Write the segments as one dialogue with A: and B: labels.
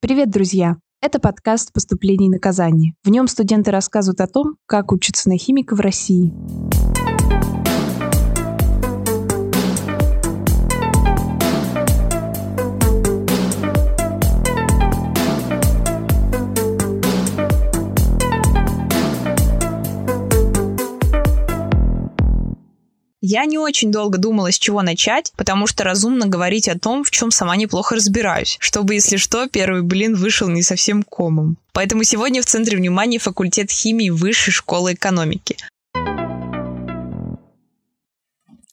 A: Привет, друзья! Это подкаст «Поступление и наказание». В нем студенты рассказывают о том, как учатся на химика в России.
B: Я не очень долго думала, с чего начать, потому что разумно говорить о том, в чем сама неплохо разбираюсь, чтобы, если что, первый блин вышел не совсем комом. Поэтому сегодня в центре внимания факультет химии Высшей школы экономики.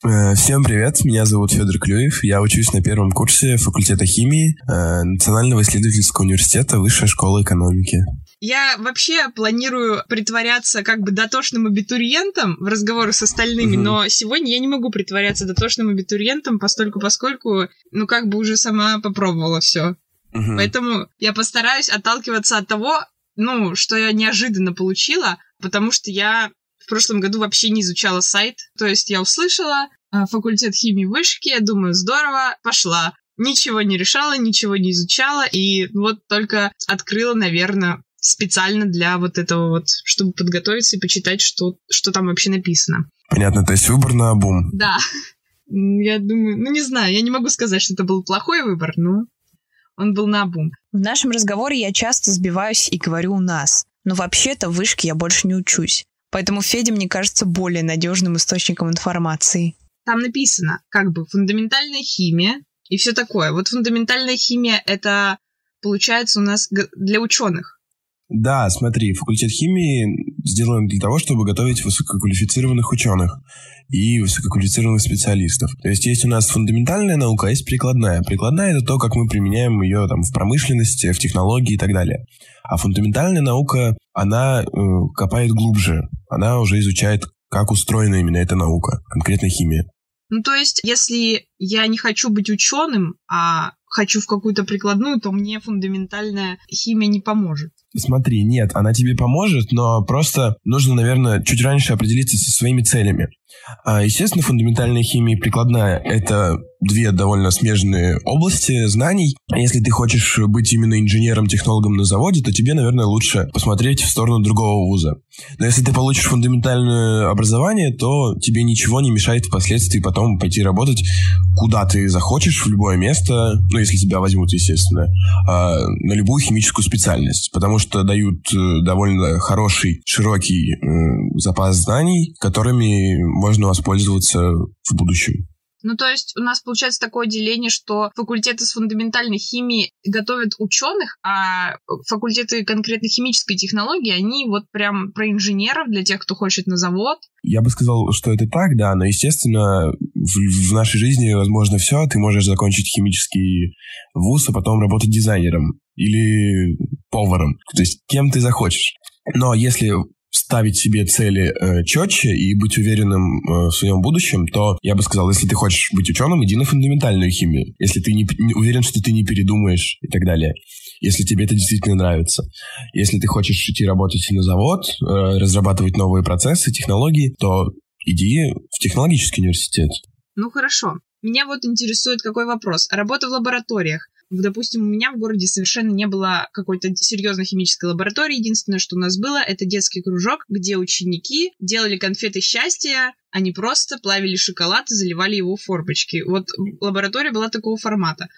C: Всем привет, меня зовут Федор Клюев, я учусь на первом курсе факультета химии э, Национального исследовательского университета Высшей школы экономики.
D: Я вообще планирую притворяться как бы дотошным абитуриентом в разговорах с остальными, угу. но сегодня я не могу притворяться дотошным абитуриентом, постольку поскольку, ну, как бы уже сама попробовала все. Угу. Поэтому я постараюсь отталкиваться от того, ну, что я неожиданно получила, потому что я в прошлом году вообще не изучала сайт. То есть я услышала а, факультет химии вышки, я думаю, здорово, пошла. Ничего не решала, ничего не изучала, и вот только открыла, наверное, специально для вот этого вот, чтобы подготовиться и почитать, что, что там вообще написано.
C: Понятно, то есть выбор на обум.
D: Да. Я думаю, ну не знаю, я не могу сказать, что это был плохой выбор, но он был на обум.
B: В нашем разговоре я часто сбиваюсь и говорю «у нас». Но вообще-то в вышке я больше не учусь. Поэтому Федя мне кажется более надежным источником информации.
D: Там написано, как бы, фундаментальная химия и все такое. Вот фундаментальная химия — это, получается, у нас для ученых.
C: Да, смотри, факультет химии сделан для того, чтобы готовить высококвалифицированных ученых и высококвалифицированных специалистов. То есть есть у нас фундаментальная наука, а есть прикладная. Прикладная — это то, как мы применяем ее там, в промышленности, в технологии и так далее. А фундаментальная наука, она э, копает глубже. Она уже изучает, как устроена именно эта наука, конкретно химия.
D: Ну, то есть, если я не хочу быть ученым, а хочу в какую-то прикладную, то мне фундаментальная химия не поможет.
C: Смотри, нет, она тебе поможет, но просто нужно, наверное, чуть раньше определиться со своими целями. А, естественно, фундаментальная химия и прикладная — это две довольно смежные области знаний. Если ты хочешь быть именно инженером-технологом на заводе, то тебе, наверное, лучше посмотреть в сторону другого вуза. Но если ты получишь фундаментальное образование, то тебе ничего не мешает впоследствии потом пойти работать куда ты захочешь, в любое место, ну, если тебя возьмут, естественно, а, на любую химическую специальность, потому что дают э, довольно хороший, широкий запас знаний, которыми можно воспользоваться в будущем.
D: Ну, то есть у нас получается такое деление, что факультеты с фундаментальной химией готовят ученых, а факультеты конкретно химической технологии, они вот прям про инженеров для тех, кто хочет на завод.
C: Я бы сказал, что это так, да, но, естественно, в, в нашей жизни возможно все. Ты можешь закончить химический вуз, а потом работать дизайнером или поваром. То есть кем ты захочешь. Но если ставить себе цели э, четче и быть уверенным э, в своем будущем, то я бы сказал, если ты хочешь быть ученым, иди на фундаментальную химию. Если ты не, не уверен, что ты не передумаешь и так далее. Если тебе это действительно нравится. Если ты хочешь идти работать на завод, э, разрабатывать новые процессы, технологии, то иди в технологический университет.
D: Ну хорошо. Меня вот интересует какой вопрос. Работа в лабораториях. Допустим, у меня в городе совершенно не было какой-то серьезной химической лаборатории. Единственное, что у нас было, это детский кружок, где ученики делали конфеты счастья, они просто плавили шоколад и заливали его в формочки. Вот лаборатория была такого формата.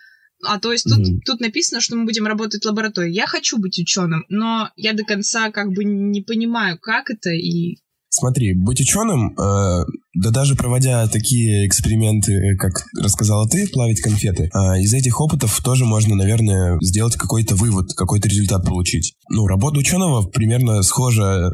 D: А то есть тут, mm-hmm. тут написано, что мы будем работать в лаборатории. Я хочу быть ученым, но я до конца как бы не понимаю, как это и
C: Смотри, быть ученым, э, да даже проводя такие эксперименты, как рассказала ты, плавить конфеты, э, из этих опытов тоже можно, наверное, сделать какой-то вывод, какой-то результат получить. Ну, работа ученого примерно схожа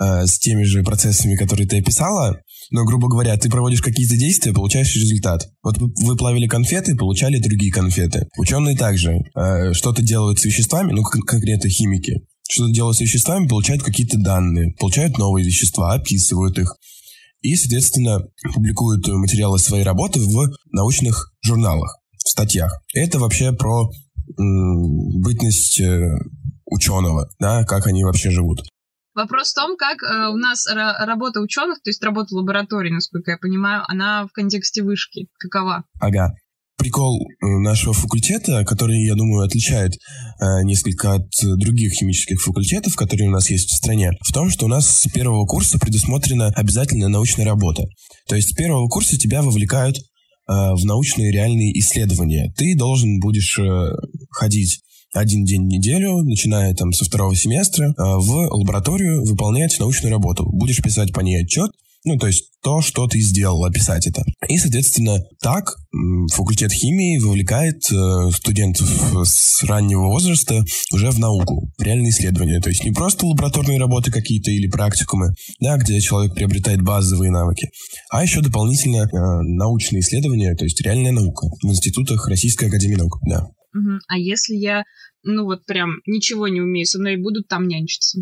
C: э, с теми же процессами, которые ты описала, но, грубо говоря, ты проводишь какие-то действия, получаешь результат. Вот вы плавили конфеты, получали другие конфеты. Ученые также э, что-то делают с веществами, ну, конкретно химики, что-то делают с веществами, получают какие-то данные, получают новые вещества, описывают их и, соответственно, публикуют материалы своей работы в научных журналах, в статьях. Это вообще про м- бытность э, ученого, да, как они вообще живут.
D: Вопрос в том, как э, у нас работа ученых, то есть работа лаборатории, насколько я понимаю, она в контексте вышки какова?
C: Ага. Прикол э, нашего факультета, который, я думаю, отличает э, несколько от других химических факультетов, которые у нас есть в стране, в том, что у нас с первого курса предусмотрена обязательная научная работа. То есть с первого курса тебя вовлекают э, в научные реальные исследования. Ты должен будешь э, ходить один день в неделю, начиная там со второго семестра, э, в лабораторию выполнять научную работу. Будешь писать по ней отчет, ну, то есть то, что ты сделал, описать это. И, соответственно, так факультет химии вовлекает э, студентов с раннего возраста уже в науку, в реальные исследования. То есть не просто лабораторные работы какие-то или практикумы, да, где человек приобретает базовые навыки, а еще дополнительно э, научные исследования, то есть реальная наука в институтах Российской Академии Наук, да.
D: Угу. А если я, ну вот прям ничего не умею, со мной будут там нянчиться?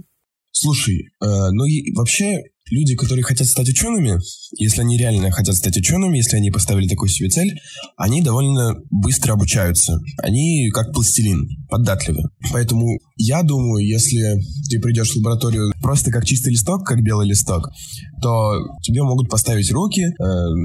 C: Слушай, э, ну и вообще люди, которые хотят стать учеными, если они реально хотят стать учеными, если они поставили такую себе цель, они довольно быстро обучаются. Они как пластилин, податливы. Поэтому я думаю, если ты придешь в лабораторию просто как чистый листок, как белый листок, то тебе могут поставить руки, э,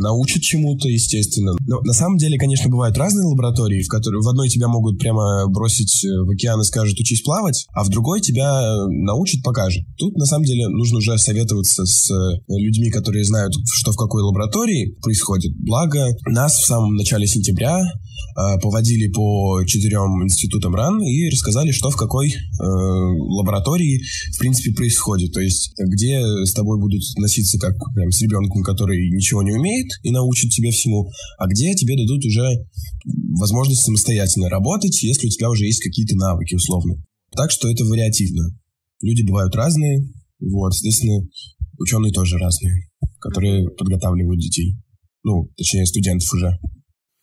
C: научат чему-то, естественно. Но на самом деле, конечно, бывают разные лаборатории, в которых в одной тебя могут прямо бросить в океан и скажут учись плавать, а в другой тебя э, научат, покажут. Тут на самом деле нужно уже советоваться с э, людьми, которые знают, что в какой лаборатории происходит. Благо, нас в самом начале сентября э, поводили по четырем институтам РАН и рассказали, что в какой э, лаборатории, в принципе, происходит. То есть, где с тобой будут носиться как прям с ребенком, который ничего не умеет и научит тебя всему, а где тебе дадут уже возможность самостоятельно работать, если у тебя уже есть какие-то навыки, условно. Так что это вариативно. Люди бывают разные, вот, соответственно, ученые тоже разные, которые подготавливают детей. Ну, точнее, студентов уже.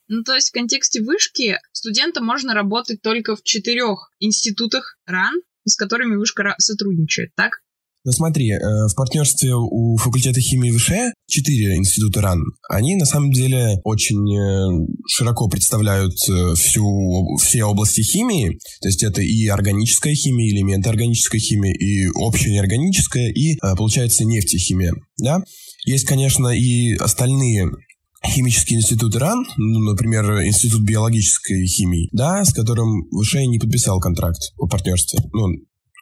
D: Ну, то есть в контексте вышки студентам можно работать только в четырех институтах РАН, с которыми вышка сотрудничает, так?
C: Ну смотри, э, в партнерстве у факультета химии ВШЭ четыре института РАН. Они на самом деле очень э, широко представляют э, всю, все области химии. То есть это и органическая химия, элементы органической химии, и общая неорганическая, и, получается, нефтехимия. Да? Есть, конечно, и остальные химические институты РАН, ну, например, Институт биологической химии, да, с которым ВШЭ не подписал контракт о партнерстве. Ну,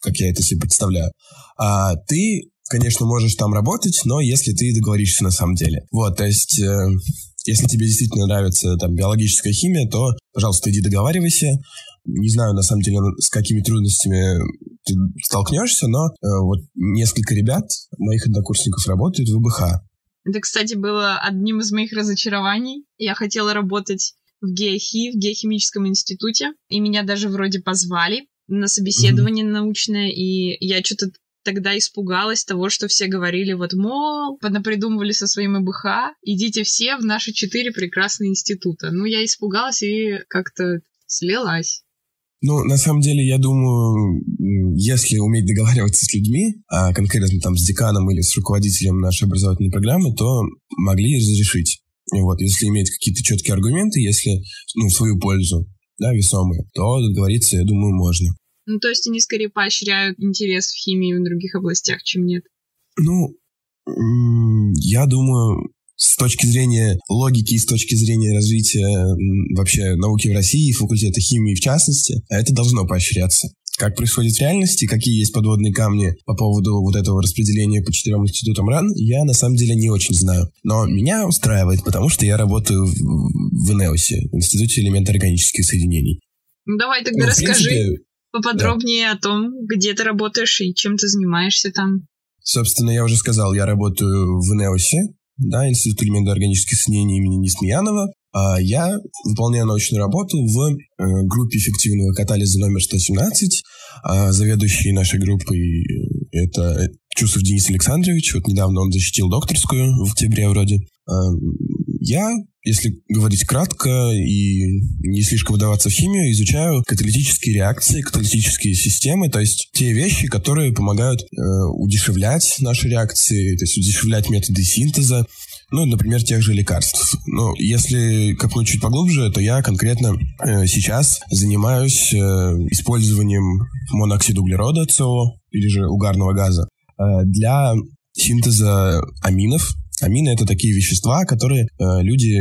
C: как я это себе представляю. А ты, конечно, можешь там работать, но если ты договоришься на самом деле. Вот, то есть, э, если тебе действительно нравится там биологическая химия, то, пожалуйста, иди договаривайся. Не знаю, на самом деле, с какими трудностями ты столкнешься, но э, вот несколько ребят, моих однокурсников, работают в ВБХ.
D: Это, кстати, было одним из моих разочарований. Я хотела работать в геохи, в геохимическом институте, и меня даже вроде позвали, на собеседование mm-hmm. научное, и я что-то тогда испугалась того, что все говорили, вот, мол, понапридумывали со своим ИБХ, идите все в наши четыре прекрасные института. Ну, я испугалась и как-то слилась.
C: Ну, на самом деле, я думаю, если уметь договариваться с людьми, а конкретно там с деканом или с руководителем нашей образовательной программы, то могли разрешить. Вот, если иметь какие-то четкие аргументы, если, ну, в свою пользу, да, весомые, то договориться, я думаю, можно.
D: Ну, то есть они скорее поощряют интерес в химии в других областях, чем нет?
C: Ну, я думаю, с точки зрения логики и с точки зрения развития вообще науки в России, факультета химии в частности, это должно поощряться. Как происходит в реальности, какие есть подводные камни по поводу вот этого распределения по четырем институтам РАН, я на самом деле не очень знаю. Но меня устраивает, потому что я работаю в, в ИНЕОСе, в Институте элементоорганических соединений.
D: Ну давай тогда ну, расскажи принципе, поподробнее да. о том, где ты работаешь и чем ты занимаешься там.
C: Собственно, я уже сказал, я работаю в ИНЕОСе, да, Институт элементоорганических соединений имени Несмеянова. А я выполняю научную работу в э, группе эффективного катализа номер 117. А заведующий нашей группой э, это Чусов Денис Александрович. Вот недавно он защитил докторскую в октябре вроде. А, я, если говорить кратко и не слишком вдаваться в химию, изучаю каталитические реакции, каталитические системы, то есть те вещи, которые помогают э, удешевлять наши реакции, то есть удешевлять методы синтеза, ну, например, тех же лекарств. Но если копнуть чуть поглубже, то я конкретно э, сейчас занимаюсь э, использованием моноксида углерода СО или же угарного газа э, для синтеза аминов, Амины — это такие вещества, которые э, люди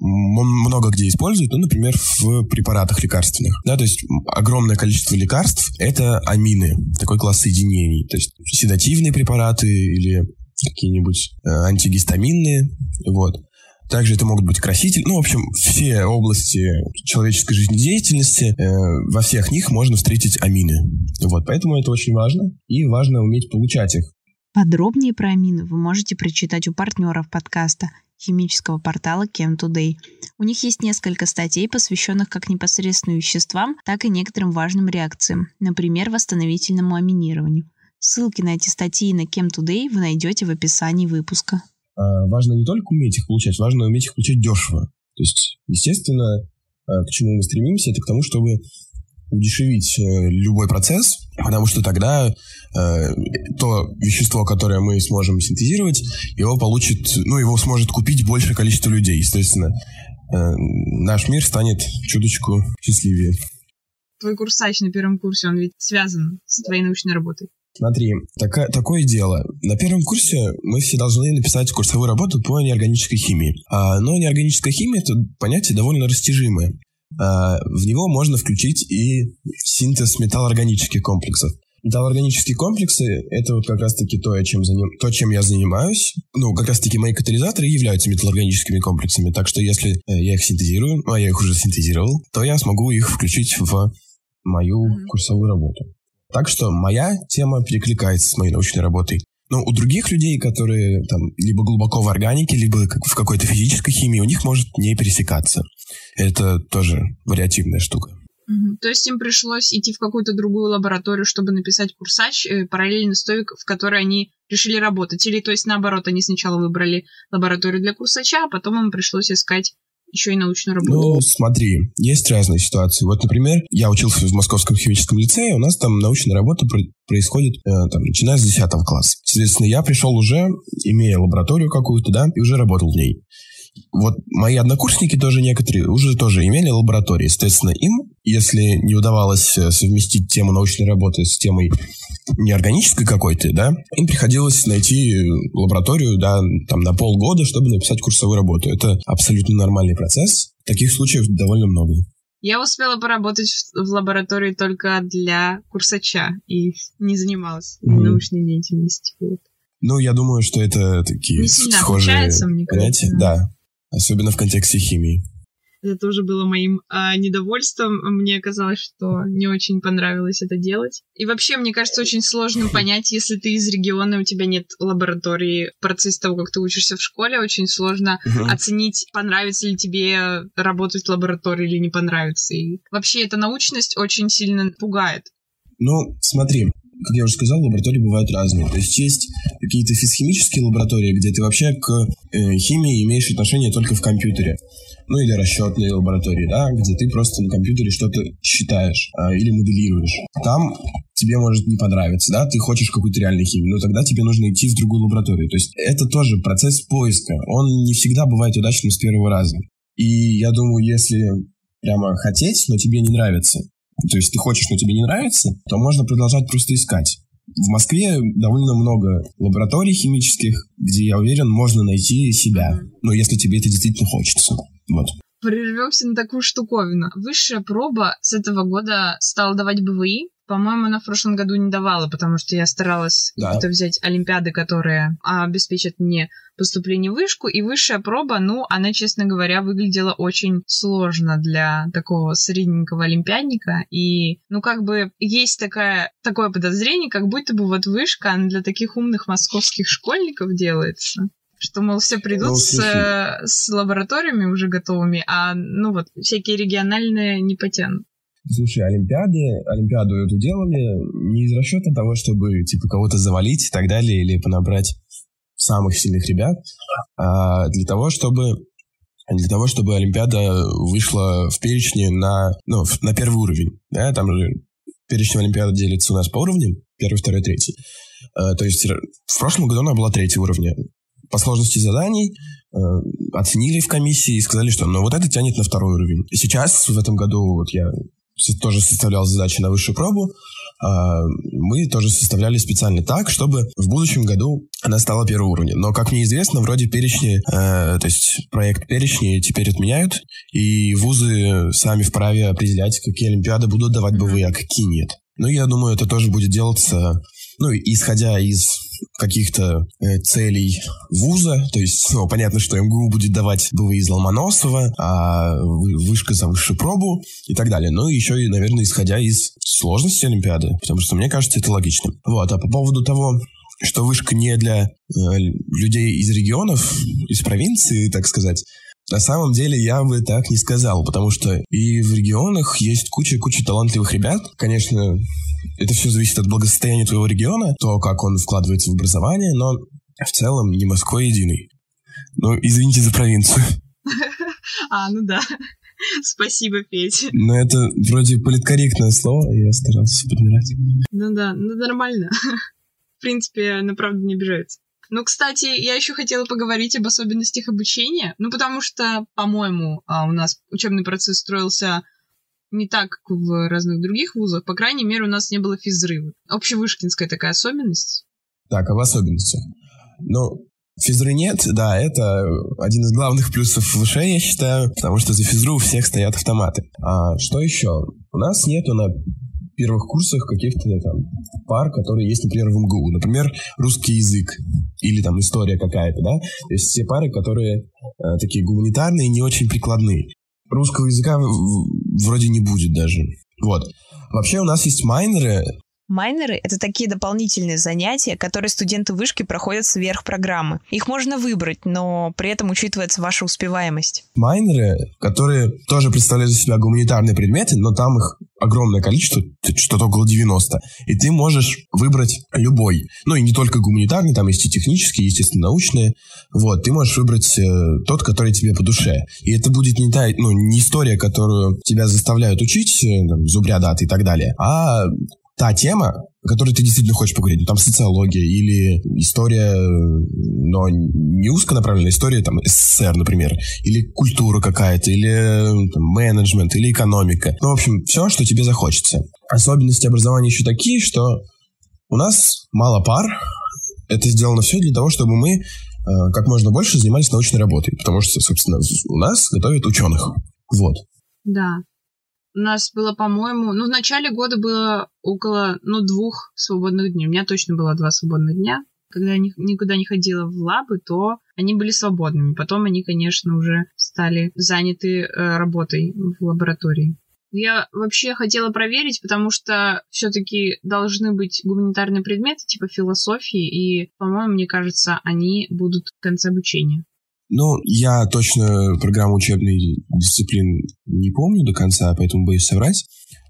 C: много где используют, ну, например, в препаратах лекарственных. Да, то есть огромное количество лекарств — это амины, такой класс соединений. То есть седативные препараты или какие-нибудь э, антигистаминные, вот. Также это могут быть красители. Ну, в общем, все области человеческой жизнедеятельности, э, во всех них можно встретить амины. Вот, поэтому это очень важно, и важно уметь получать их.
A: Подробнее про амины вы можете прочитать у партнеров подкаста химического портала Chem Today. У них есть несколько статей, посвященных как непосредственно веществам, так и некоторым важным реакциям, например, восстановительному аминированию. Ссылки на эти статьи на Chem Today вы найдете в описании выпуска.
C: А, важно не только уметь их получать, важно уметь их получать дешево. То есть, естественно, а, к чему мы стремимся, это к тому, чтобы удешевить э, любой процесс, потому что тогда э, то вещество, которое мы сможем синтезировать, его получит, ну, его сможет купить большее количество людей. Естественно, э, наш мир станет чуточку счастливее.
D: Твой курсач на первом курсе, он ведь связан с твоей научной работой.
C: Смотри, така, такое дело. На первом курсе мы все должны написать курсовую работу по неорганической химии. А, но неорганическая химия — это понятие довольно растяжимое. А, в него можно включить и синтез металлоорганических комплексов. Металлоорганические комплексы — это вот как раз-таки то, чем, заним... то, чем я занимаюсь. Ну, как раз-таки мои катализаторы являются металлоорганическими комплексами. Так что если э, я их синтезирую, а я их уже синтезировал, то я смогу их включить в мою курсовую работу. Так что моя тема перекликается с моей научной работой. Но у других людей, которые там либо глубоко в органике, либо в какой-то физической химии, у них может не пересекаться. Это тоже вариативная штука.
D: Угу. То есть им пришлось идти в какую-то другую лабораторию, чтобы написать курсач э, параллельно с той, в которой они решили работать. Или, то есть, наоборот, они сначала выбрали лабораторию для курсача, а потом им пришлось искать еще и научную работу?
C: Ну, смотри, есть разные ситуации. Вот, например, я учился в Московском химическом лицее, у нас там научная работа происходит, э, там, начиная с 10 класса. Соответственно, я пришел уже, имея лабораторию какую-то, да, и уже работал в ней. Вот мои однокурсники тоже некоторые уже тоже имели лаборатории. Соответственно, им, если не удавалось э, совместить тему научной работы с темой неорганической какой-то, да, им приходилось найти лабораторию, да, там на полгода, чтобы написать курсовую работу. Это абсолютно нормальный процесс. Таких случаев довольно много.
D: Я успела поработать в, лаборатории только для курсача и не занималась mm. научной деятельностью. Вот.
C: Ну, я думаю, что это такие не схожие мне понятия. Да, особенно в контексте химии.
D: Это тоже было моим а, недовольством. Мне казалось, что не очень понравилось это делать. И вообще, мне кажется, очень сложно понять, если ты из региона, у тебя нет лаборатории, процесс того, как ты учишься в школе, очень сложно угу. оценить, понравится ли тебе работать в лаборатории или не понравится. И вообще, эта научность очень сильно пугает.
C: Ну, смотри, как я уже сказал, лаборатории бывают разные. То есть есть какие-то физхимические лаборатории, где ты вообще к э, химии имеешь отношение только в компьютере. Ну или расчетные лаборатории, да, где ты просто на компьютере что-то считаешь а, или моделируешь. Там тебе может не понравиться, да, ты хочешь какую-то реальную химию, но тогда тебе нужно идти в другую лабораторию. То есть это тоже процесс поиска. Он не всегда бывает удачным с первого раза. И я думаю, если прямо хотеть, но тебе не нравится, то есть ты хочешь, но тебе не нравится, то можно продолжать просто искать. В Москве довольно много лабораторий химических, где, я уверен, можно найти себя. Но если тебе это действительно хочется. Вот.
D: Прервемся на такую штуковину. Высшая проба с этого года стала давать БВИ, по-моему, она в прошлом году не давала, потому что я старалась да. это взять олимпиады, которые обеспечат мне поступление в вышку, и высшая проба, ну, она, честно говоря, выглядела очень сложно для такого средненького олимпиадника, и, ну, как бы есть такая, такое подозрение, как будто бы вот вышка, она для таких умных московских школьников делается что, мол, все придут ну, с, с лабораториями уже готовыми, а, ну вот, всякие региональные не потянут.
C: Слушай, Олимпиады, Олимпиаду эту делали не из расчета того, чтобы, типа, кого-то завалить и так далее, или понабрать самых сильных ребят, а для того, чтобы для того, чтобы Олимпиада вышла в перечне на, ну, на первый уровень. Да, там же перечень Олимпиады делится у нас по уровням, первый, второй, третий. А, то есть в прошлом году она была третьего уровня. По сложности заданий э, оценили в комиссии и сказали, что ну вот это тянет на второй уровень. Сейчас, в этом году, вот я тоже составлял задачи на высшую пробу, а, мы тоже составляли специально так, чтобы в будущем году она стала первого уровня. Но, как мне известно, вроде перечни, э, то есть проект перечни теперь отменяют, и вузы сами вправе определять, какие олимпиады будут давать БВ, а какие нет. Ну, я думаю, это тоже будет делаться, ну, исходя из каких-то э, целей вуза, то есть, ну, понятно, что МГУ будет давать БВИ из Ломоносова, а вышка за высшую пробу и так далее. Ну, еще и, наверное, исходя из сложности Олимпиады, потому что мне кажется это логичным. Вот, а по поводу того, что вышка не для э, людей из регионов, из провинции, так сказать, на самом деле я бы так не сказал, потому что и в регионах есть куча-куча талантливых ребят. Конечно, это все зависит от благосостояния твоего региона, то, как он вкладывается в образование, но в целом не Москва единый. Ну, извините за провинцию.
D: А, ну да. Спасибо, Петя.
C: Но это вроде политкорректное слово, я старался подбирать.
D: Ну да, ну нормально. В принципе, на правду не обижается. Ну, кстати, я еще хотела поговорить об особенностях обучения. Ну, потому что, по-моему, а, у нас учебный процесс строился не так, как в разных других вузах. По крайней мере, у нас не было физрыва. Общевышкинская такая особенность.
C: Так, а в особенности? Ну, физры нет, да, это один из главных плюсов ВШ, я считаю, потому что за физру у всех стоят автоматы. А что еще? У нас нету на первых курсах каких-то там пар, которые есть, например, в МГУ. Например, русский язык или там история какая-то, да? То есть все пары, которые э, такие гуманитарные, не очень прикладные. Русского языка вроде не будет даже. Вот. Вообще у нас есть майнеры,
B: Майнеры — это такие дополнительные занятия, которые студенты вышки проходят сверх программы. Их можно выбрать, но при этом учитывается ваша успеваемость.
C: Майнеры, которые тоже представляют из себя гуманитарные предметы, но там их огромное количество, что-то около 90. И ты можешь выбрать любой. Ну и не только гуманитарный, там есть и технические, естественно, научные. Вот, ты можешь выбрать э, тот, который тебе по душе. И это будет не та, ну, не история, которую тебя заставляют учить, э, зубря даты и так далее, а та тема, о которой ты действительно хочешь поговорить. Ну, там социология или история, но не узконаправленная история, там, СССР, например, или культура какая-то, или там, менеджмент, или экономика. Ну, в общем, все, что тебе захочется. Особенности образования еще такие, что у нас мало пар, это сделано все для того, чтобы мы э, как можно больше занимались научной работой, потому что, собственно, у нас готовят ученых. Вот.
D: Да, у нас было, по-моему, ну, в начале года было около, ну, двух свободных дней. У меня точно было два свободных дня. Когда я никуда не ходила в лабы, то они были свободными. Потом они, конечно, уже стали заняты э, работой в лаборатории. Я вообще хотела проверить, потому что все-таки должны быть гуманитарные предметы типа философии, и, по-моему, мне кажется, они будут в конце обучения.
C: Ну, я точно программу учебной дисциплин не помню до конца, поэтому боюсь соврать.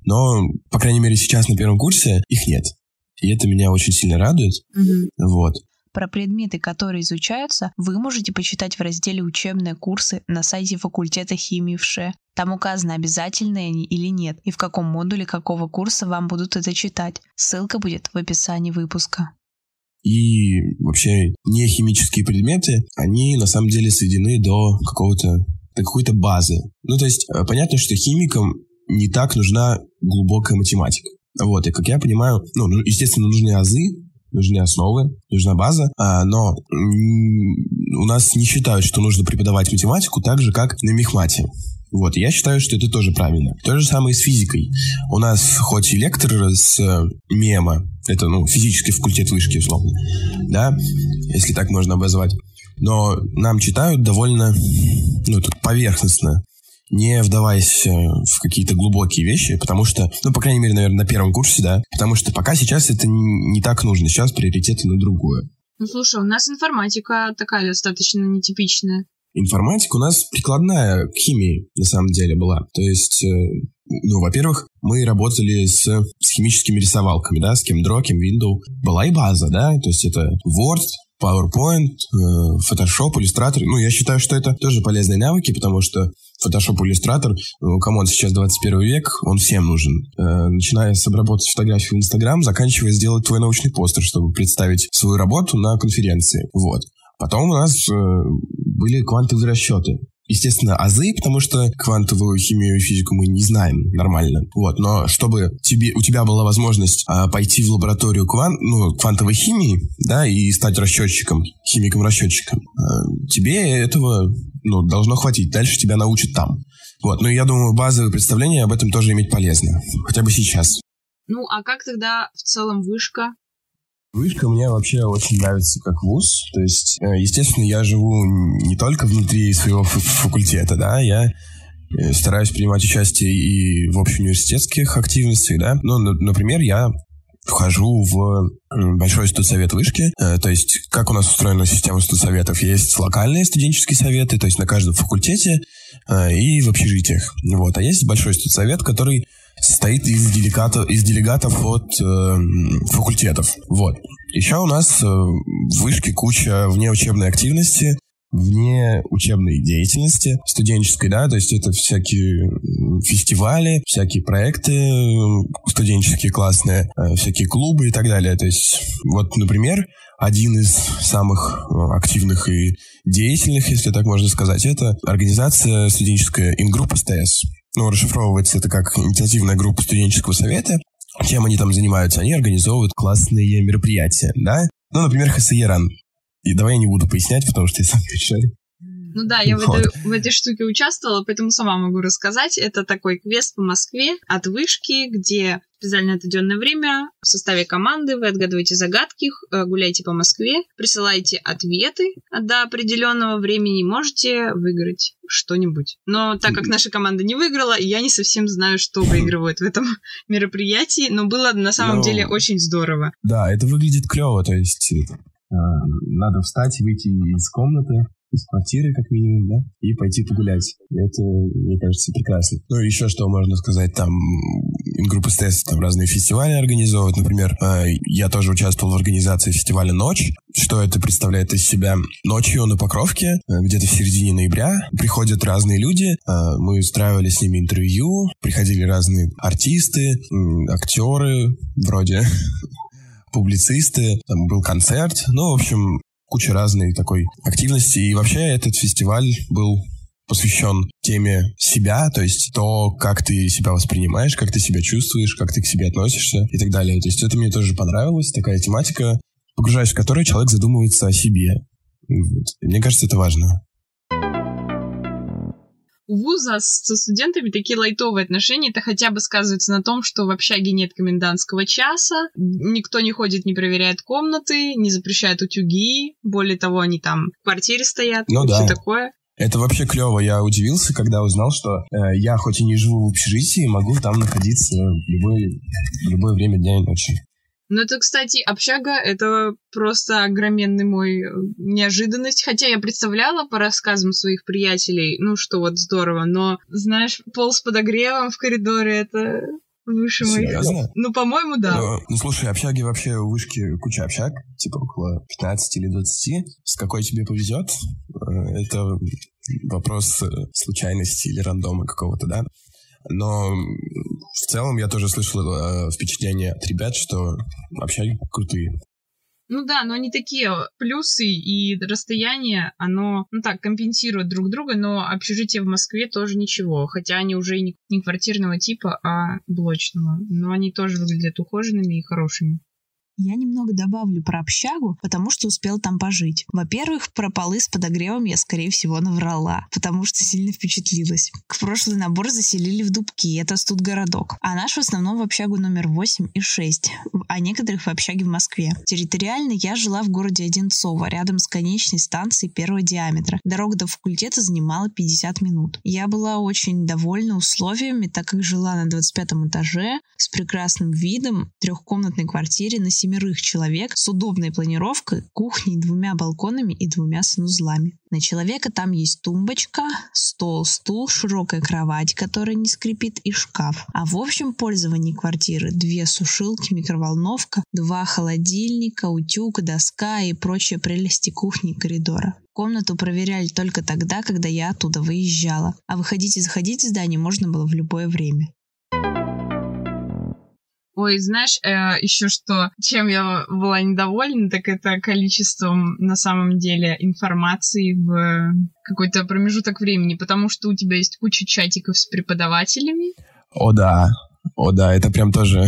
C: Но, по крайней мере, сейчас на первом курсе их нет. И это меня очень сильно радует. Угу. Вот.
A: Про предметы, которые изучаются, вы можете почитать в разделе «Учебные курсы» на сайте факультета химии в ШЕ. Там указано, обязательные они или нет, и в каком модуле какого курса вам будут это читать. Ссылка будет в описании выпуска
C: и вообще не химические предметы, они на самом деле сведены до какого-то до какой-то базы. Ну, то есть, э, понятно, что химикам не так нужна глубокая математика. Вот, и как я понимаю, ну, ну естественно, нужны азы, нужны основы, нужна база, а, но у нас не считают, что нужно преподавать математику так же, как на мехмате. Вот, я считаю, что это тоже правильно. То же самое и с физикой. У нас хоть и лектор с э, мема, это, ну, физический факультет вышки, условно, да, если так можно обозвать, но нам читают довольно, ну, тут поверхностно, не вдаваясь э, в какие-то глубокие вещи, потому что, ну, по крайней мере, наверное, на первом курсе, да, потому что пока сейчас это не так нужно, сейчас приоритеты на другое.
D: Ну, слушай, у нас информатика такая достаточно нетипичная
C: информатика у нас прикладная к химии, на самом деле, была. То есть, э, ну, во-первых, мы работали с, с химическими рисовалками, да, с ChemDraw, ChemWindow. Была и база, да, то есть это Word, PowerPoint, э, Photoshop, Illustrator. Ну, я считаю, что это тоже полезные навыки, потому что Photoshop, Illustrator, ну, come on, сейчас 21 век, он всем нужен. Э, начиная с обработки фотографий в Instagram, заканчивая сделать твой научный постер, чтобы представить свою работу на конференции. Вот. Потом у нас были квантовые расчеты. естественно, азы, потому что квантовую химию и физику мы не знаем нормально. Вот, но чтобы тебе, у тебя была возможность а, пойти в лабораторию кван, ну, квантовой химии, да, и стать расчетчиком, химиком-расчетчиком, а, тебе этого ну, должно хватить. Дальше тебя научат там. Вот, ну, я думаю, базовое представление об этом тоже иметь полезно. Хотя бы сейчас.
D: Ну, а как тогда в целом вышка?
C: Вышка мне вообще очень нравится как вуз. То есть, э, естественно, я живу не только внутри своего факультета, да, я э, стараюсь принимать участие и в общеуниверситетских активностях, да. Ну, например, я вхожу в большой студсовет вышки. Э, то есть, как у нас устроена система студсоветов? Есть локальные студенческие советы, то есть на каждом факультете и в общежитиях. Вот. А есть большой студсовет, который состоит из делегатов, из делегатов от э, факультетов. Вот. Еще у нас э, в вышке куча внеучебной активности, вне учебной деятельности студенческой, да, то есть это всякие фестивали, всякие проекты студенческие классные, э, всякие клубы и так далее. То есть вот, например, один из самых э, активных и деятельных, если так можно сказать, это организация студенческая Ингруппа СТС ну, расшифровывается это как инициативная группа студенческого совета. Чем они там занимаются? Они организовывают классные мероприятия, да? Ну, например, ХСЕРАН. И давай я не буду пояснять, потому что я сам решаю.
D: Ну да, я вот. в, этой, в этой штуке участвовала, поэтому сама могу рассказать. Это такой квест по Москве от вышки, где специально отведенное время в составе команды вы отгадываете загадки, э, гуляете по Москве, присылаете ответы до определенного времени, можете выиграть что-нибудь. Но так как наша команда не выиграла, я не совсем знаю, что выигрывают в этом мероприятии, но было на самом но... деле очень здорово.
C: Да, это выглядит клево, то есть э, надо встать, выйти из комнаты, из квартиры, как минимум, да, и пойти погулять. Это, мне кажется, прекрасно. Ну, еще что можно сказать, там, группа СТС там разные фестивали организовывают. Например, э, я тоже участвовал в организации фестиваля «Ночь». Что это представляет из себя? Ночью на Покровке, э, где-то в середине ноября, приходят разные люди. Э, мы устраивали с ними интервью, приходили разные артисты, актеры, вроде публицисты, там был концерт. Ну, в общем, куча разной такой активности. И вообще этот фестиваль был посвящен теме себя, то есть то, как ты себя воспринимаешь, как ты себя чувствуешь, как ты к себе относишься и так далее. То есть это мне тоже понравилось, такая тематика, погружаясь в которую человек задумывается о себе. Вот. Мне кажется, это важно
D: у вуза со студентами такие лайтовые отношения, это хотя бы сказывается на том, что в общаге нет комендантского часа, никто не ходит, не проверяет комнаты, не запрещает утюги, более того, они там в квартире стоят, ну, да. все такое.
C: Это вообще клево. Я удивился, когда узнал, что э, я хоть и не живу в общежитии, могу там находиться в любое, в любое время дня и ночи.
D: Ну, это, кстати, общага — это просто огроменный мой э, неожиданность. Хотя я представляла по рассказам своих приятелей, ну, что вот здорово, но, знаешь, пол с подогревом в коридоре — это выше моих...
C: Серьезно?
D: Ну, по-моему, да.
C: Ну, ну, слушай, общаги вообще у вышки куча общаг, типа около 15 или 20. С какой тебе повезет? Э, это вопрос э, случайности или рандома какого-то, да? Но в целом я тоже слышал э, впечатление от ребят, что общаги крутые.
D: Ну да, но они такие плюсы и расстояние, оно, ну так, компенсирует друг друга, но общежитие в Москве тоже ничего, хотя они уже не, не квартирного типа, а блочного, но они тоже выглядят ухоженными и хорошими.
A: Я немного добавлю про общагу, потому что успел там пожить. Во-первых, про полы с подогревом я, скорее всего, наврала, потому что сильно впечатлилась. К прошлый набор заселили в Дубки, это студгородок. А наш в основном в общагу номер 8 и 6, а некоторых в общаге в Москве. Территориально я жила в городе Одинцово, рядом с конечной станцией первого диаметра. Дорога до факультета занимала 50 минут. Я была очень довольна условиями, так как жила на 25 этаже с прекрасным видом, трехкомнатной квартире на семерых человек с удобной планировкой, кухней, двумя балконами и двумя санузлами. На человека там есть тумбочка, стол, стул, широкая кровать, которая не скрипит, и шкаф. А в общем пользовании квартиры две сушилки, микроволновка, два холодильника, утюг, доска и прочие прелести кухни и коридора. Комнату проверяли только тогда, когда я оттуда выезжала, а выходить и заходить в здание можно было в любое время.
D: Ой, знаешь, э, еще что, чем я была недовольна, так это количеством на самом деле информации в какой-то промежуток времени, потому что у тебя есть куча чатиков с преподавателями.
C: О да, о да, это прям тоже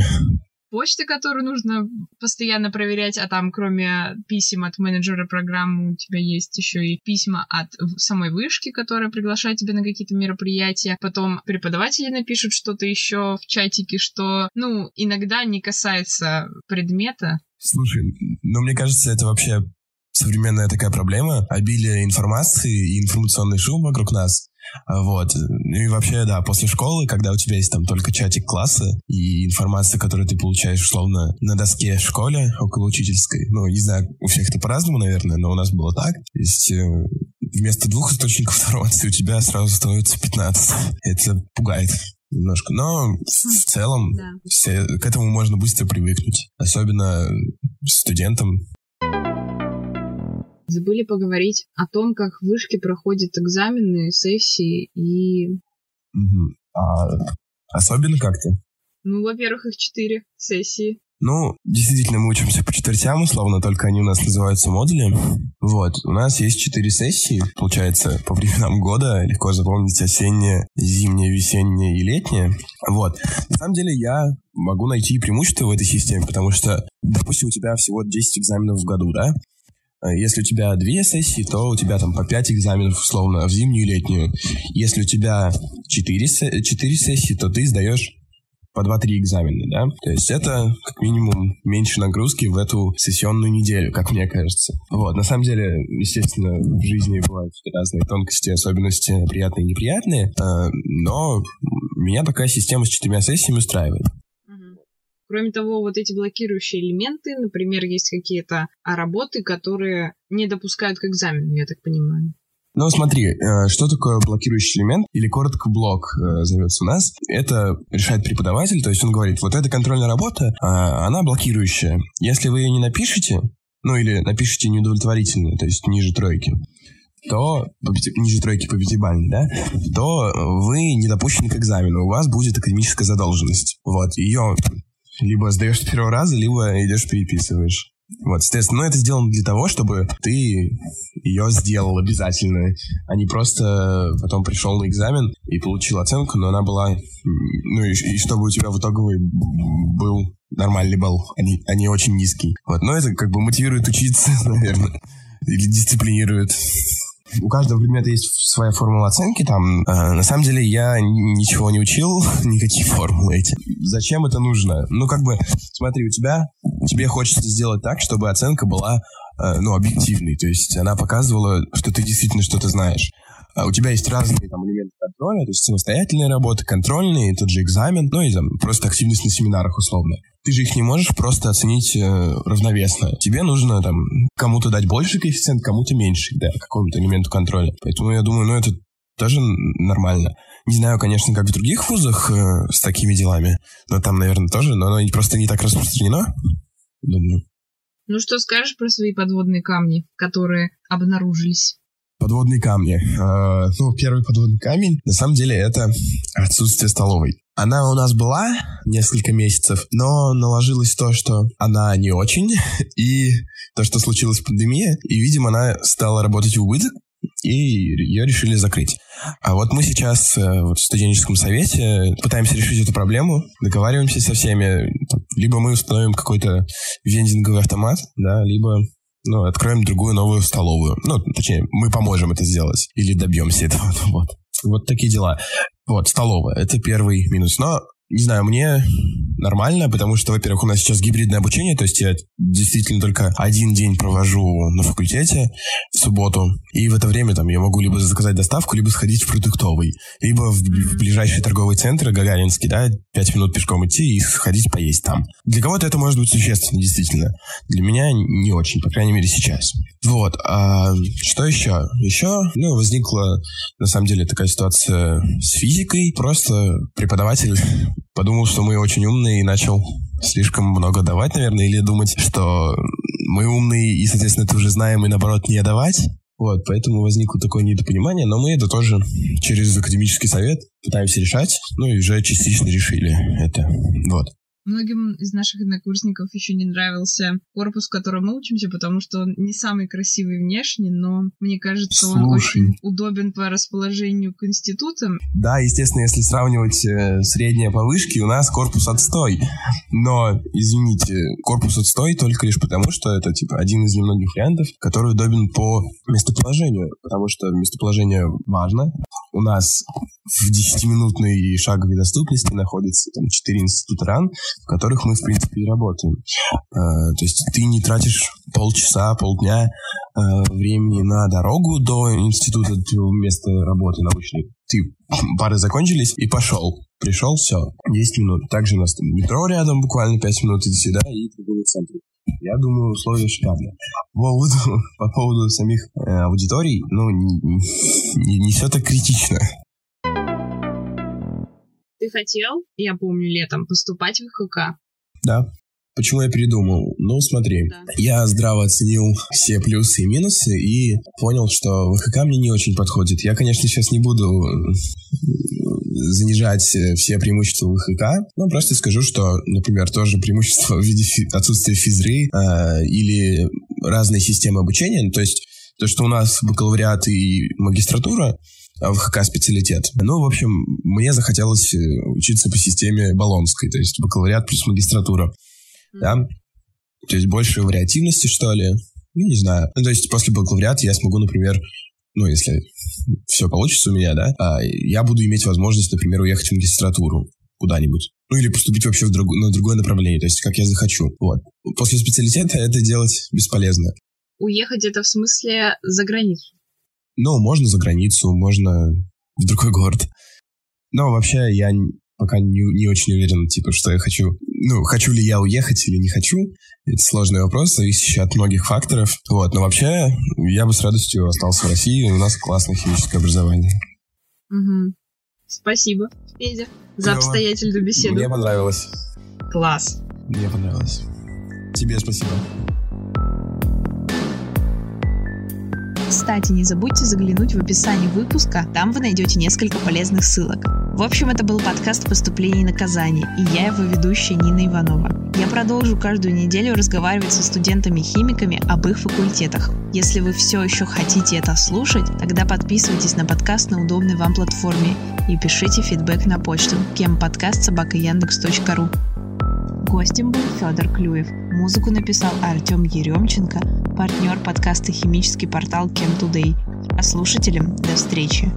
D: почты, которую нужно постоянно проверять, а там кроме писем от менеджера программы у тебя есть еще и письма от самой вышки, которая приглашает тебя на какие-то мероприятия. Потом преподаватели напишут что-то еще в чатике, что, ну, иногда не касается предмета.
C: Слушай, ну мне кажется, это вообще современная такая проблема, обилие информации и информационный шум вокруг нас. Вот. И вообще, да, после школы, когда у тебя есть там только чатик класса и информация, которую ты получаешь, условно, на доске в школе, около учительской. Ну, не знаю, у всех это по-разному, наверное, но у нас было так. То есть э, вместо двух источников информации у тебя сразу становится 15. Это пугает немножко. Но в целом да. все, к этому можно быстро привыкнуть. Особенно студентам
D: Забыли поговорить о том, как в вышке проходят экзамены, сессии и...
C: Угу. А особенно как-то?
D: Ну, во-первых, их четыре сессии.
C: Ну, действительно, мы учимся по четвертям, условно, только они у нас называются модули. Вот, у нас есть четыре сессии, получается, по временам года, легко запомнить осеннее, зимнее, весеннее и летнее. Вот, на самом деле я могу найти преимущество в этой системе, потому что, допустим, у тебя всего 10 экзаменов в году, да? Э, если у тебя две сессии, то у тебя там по пять экзаменов, условно, в зимнюю и летнюю. Если у тебя четыре, четыре сессии, то ты сдаешь по 2-3 экзамена, да? То есть это как минимум меньше нагрузки в эту сессионную неделю, как мне кажется. Вот, на самом деле, естественно, в жизни бывают разные тонкости, особенности приятные и неприятные, э, но меня такая система с четырьмя сессиями устраивает.
D: Кроме того, вот эти блокирующие элементы, например, есть какие-то работы, которые не допускают к экзамену, я так понимаю.
C: Ну, смотри, э, что такое блокирующий элемент, или коротко блок э, зовется у нас. Это решает преподаватель, то есть он говорит, вот эта контрольная работа, а, она блокирующая. Если вы ее не напишете, ну или напишите неудовлетворительно, то есть ниже тройки, то ниже тройки по пятибалльной, да, то вы не допущены к экзамену, у вас будет академическая задолженность. Вот, ее либо сдаешь с первого раза, либо идешь переписываешь. Вот, соответственно, ну это сделано для того, чтобы ты ее сделал обязательно, а не просто потом пришел на экзамен и получил оценку, но она была, ну и, и чтобы у тебя в итоговой был нормальный балл, а не, а не очень низкий. Вот, но это как бы мотивирует учиться, наверное, или дисциплинирует у каждого предмета есть своя формула оценки там. Э, на самом деле я ничего не учил, никакие формулы эти. Зачем это нужно? Ну, как бы, смотри, у тебя, тебе хочется сделать так, чтобы оценка была, э, ну, объективной. То есть она показывала, что ты действительно что-то знаешь. А у тебя есть разные там элементы контроля, то есть самостоятельная работа, контрольные, тот же экзамен, ну и там просто активность на семинарах условно. Ты же их не можешь просто оценить э, равновесно. Тебе нужно там кому-то дать больше коэффициент, кому-то меньше, да, какому-то элементу контроля. Поэтому я думаю, ну это тоже нормально. Не знаю, конечно, как в других вузах э, с такими делами, но там, наверное, тоже, но оно просто не так распространено, думаю.
D: Ну что скажешь про свои подводные камни, которые обнаружились?
C: Подводные камни. Э, ну, первый подводный камень, на самом деле, это отсутствие столовой. Она у нас была несколько месяцев, но наложилось то, что она не очень, и то, что случилась пандемия, и, видимо, она стала работать в убыток, и ее решили закрыть. А вот мы сейчас э, вот, в студенческом совете пытаемся решить эту проблему, договариваемся со всеми. Либо мы установим какой-то вендинговый автомат, да, либо ну, откроем другую новую столовую. Ну, точнее, мы поможем это сделать. Или добьемся этого. Вот. Вот такие дела. Вот, столовая. Это первый минус. Но не знаю, мне нормально, потому что, во-первых, у нас сейчас гибридное обучение, то есть я действительно только один день провожу на факультете в субботу, и в это время там я могу либо заказать доставку, либо сходить в продуктовый, либо в, ближайший торговый центр Гагаринский, да, пять минут пешком идти и сходить поесть там. Для кого-то это может быть существенно, действительно. Для меня не очень, по крайней мере, сейчас. Вот. А что еще? Еще, ну, возникла, на самом деле, такая ситуация с физикой. Просто преподаватель подумал, что мы очень умные и начал слишком много давать, наверное, или думать, что мы умные и, соответственно, это уже знаем, и наоборот не давать. Вот, поэтому возникло такое недопонимание, но мы это тоже через академический совет пытаемся решать, ну и уже частично решили это. Вот.
D: Многим из наших однокурсников еще не нравился корпус, в котором мы учимся, потому что он не самый красивый внешне, но мне кажется, он
C: Слушай.
D: очень удобен по расположению к институтам.
C: Да, естественно, если сравнивать э, среднее по вышке, у нас корпус отстой. Но, извините, корпус отстой только лишь потому, что это, типа, один из немногих вариантов, который удобен по местоположению. Потому что местоположение важно. У нас в 10-минутной шаговой доступности находится там 4 института РАН, в которых мы, в принципе, и работаем. Э, то есть ты не тратишь полчаса, полдня э, времени на дорогу до института твоего места работы научной. Ты пары закончились и пошел. Пришел, все, 10 минут. Также у нас там метро рядом, буквально 5 минут иди сюда и торговый центр. Я думаю, условия шикарные. По поводу, по поводу самих э, аудиторий, ну, не, не, не все так критично.
D: Ты хотел, я помню, летом поступать в ХК?
C: Да. Почему я передумал? Ну, смотри,
D: Да.
C: я здраво оценил все плюсы и минусы и понял, что ВХК мне не очень подходит. Я, конечно, сейчас не буду занижать э, все преимущества ВХК, но просто скажу, что, например, тоже преимущество в виде фи- отсутствия физры э, или разной системы обучения, ну, то есть то, что у нас бакалавриат и магистратура, а в ХК специалитет. Ну, в общем, мне захотелось э, учиться по системе Болонской, то есть бакалавриат плюс магистратура. Да? То есть больше вариативности, что ли. Ну, не знаю. Ну, то есть после бакалавриата я смогу, например, ну, если все получится у меня, да, а, я буду иметь возможность, например, уехать в магистратуру куда-нибудь. Ну, или поступить вообще в друг- на другое направление, то есть как я захочу. Вот. После специалитета это делать бесполезно.
D: Уехать это в смысле за границу.
C: Ну, можно за границу, можно в другой город. Но вообще я пока не, не очень уверен, типа, что я хочу. Ну, хочу ли я уехать или не хочу. Это сложный вопрос, зависящий от многих факторов. Вот, но вообще я бы с радостью остался в России. У нас классное химическое образование.
D: Мгм. Спасибо, Федя, за
C: Клево.
D: обстоятельную беседу.
C: Мне понравилось.
D: Класс.
C: Мне понравилось. Тебе спасибо.
A: Кстати, не забудьте заглянуть в описание выпуска, там вы найдете несколько полезных ссылок. В общем, это был подкаст «Поступление и наказание», и я его ведущая Нина Иванова. Я продолжу каждую неделю разговаривать со студентами-химиками об их факультетах. Если вы все еще хотите это слушать, тогда подписывайтесь на подкаст на удобной вам платформе и пишите фидбэк на почту кемкподкаст.собакаяндекс.ру Гостем был Федор Клюев. Музыку написал Артем Еремченко, партнер подкаста «Химический портал Today». А слушателям до встречи!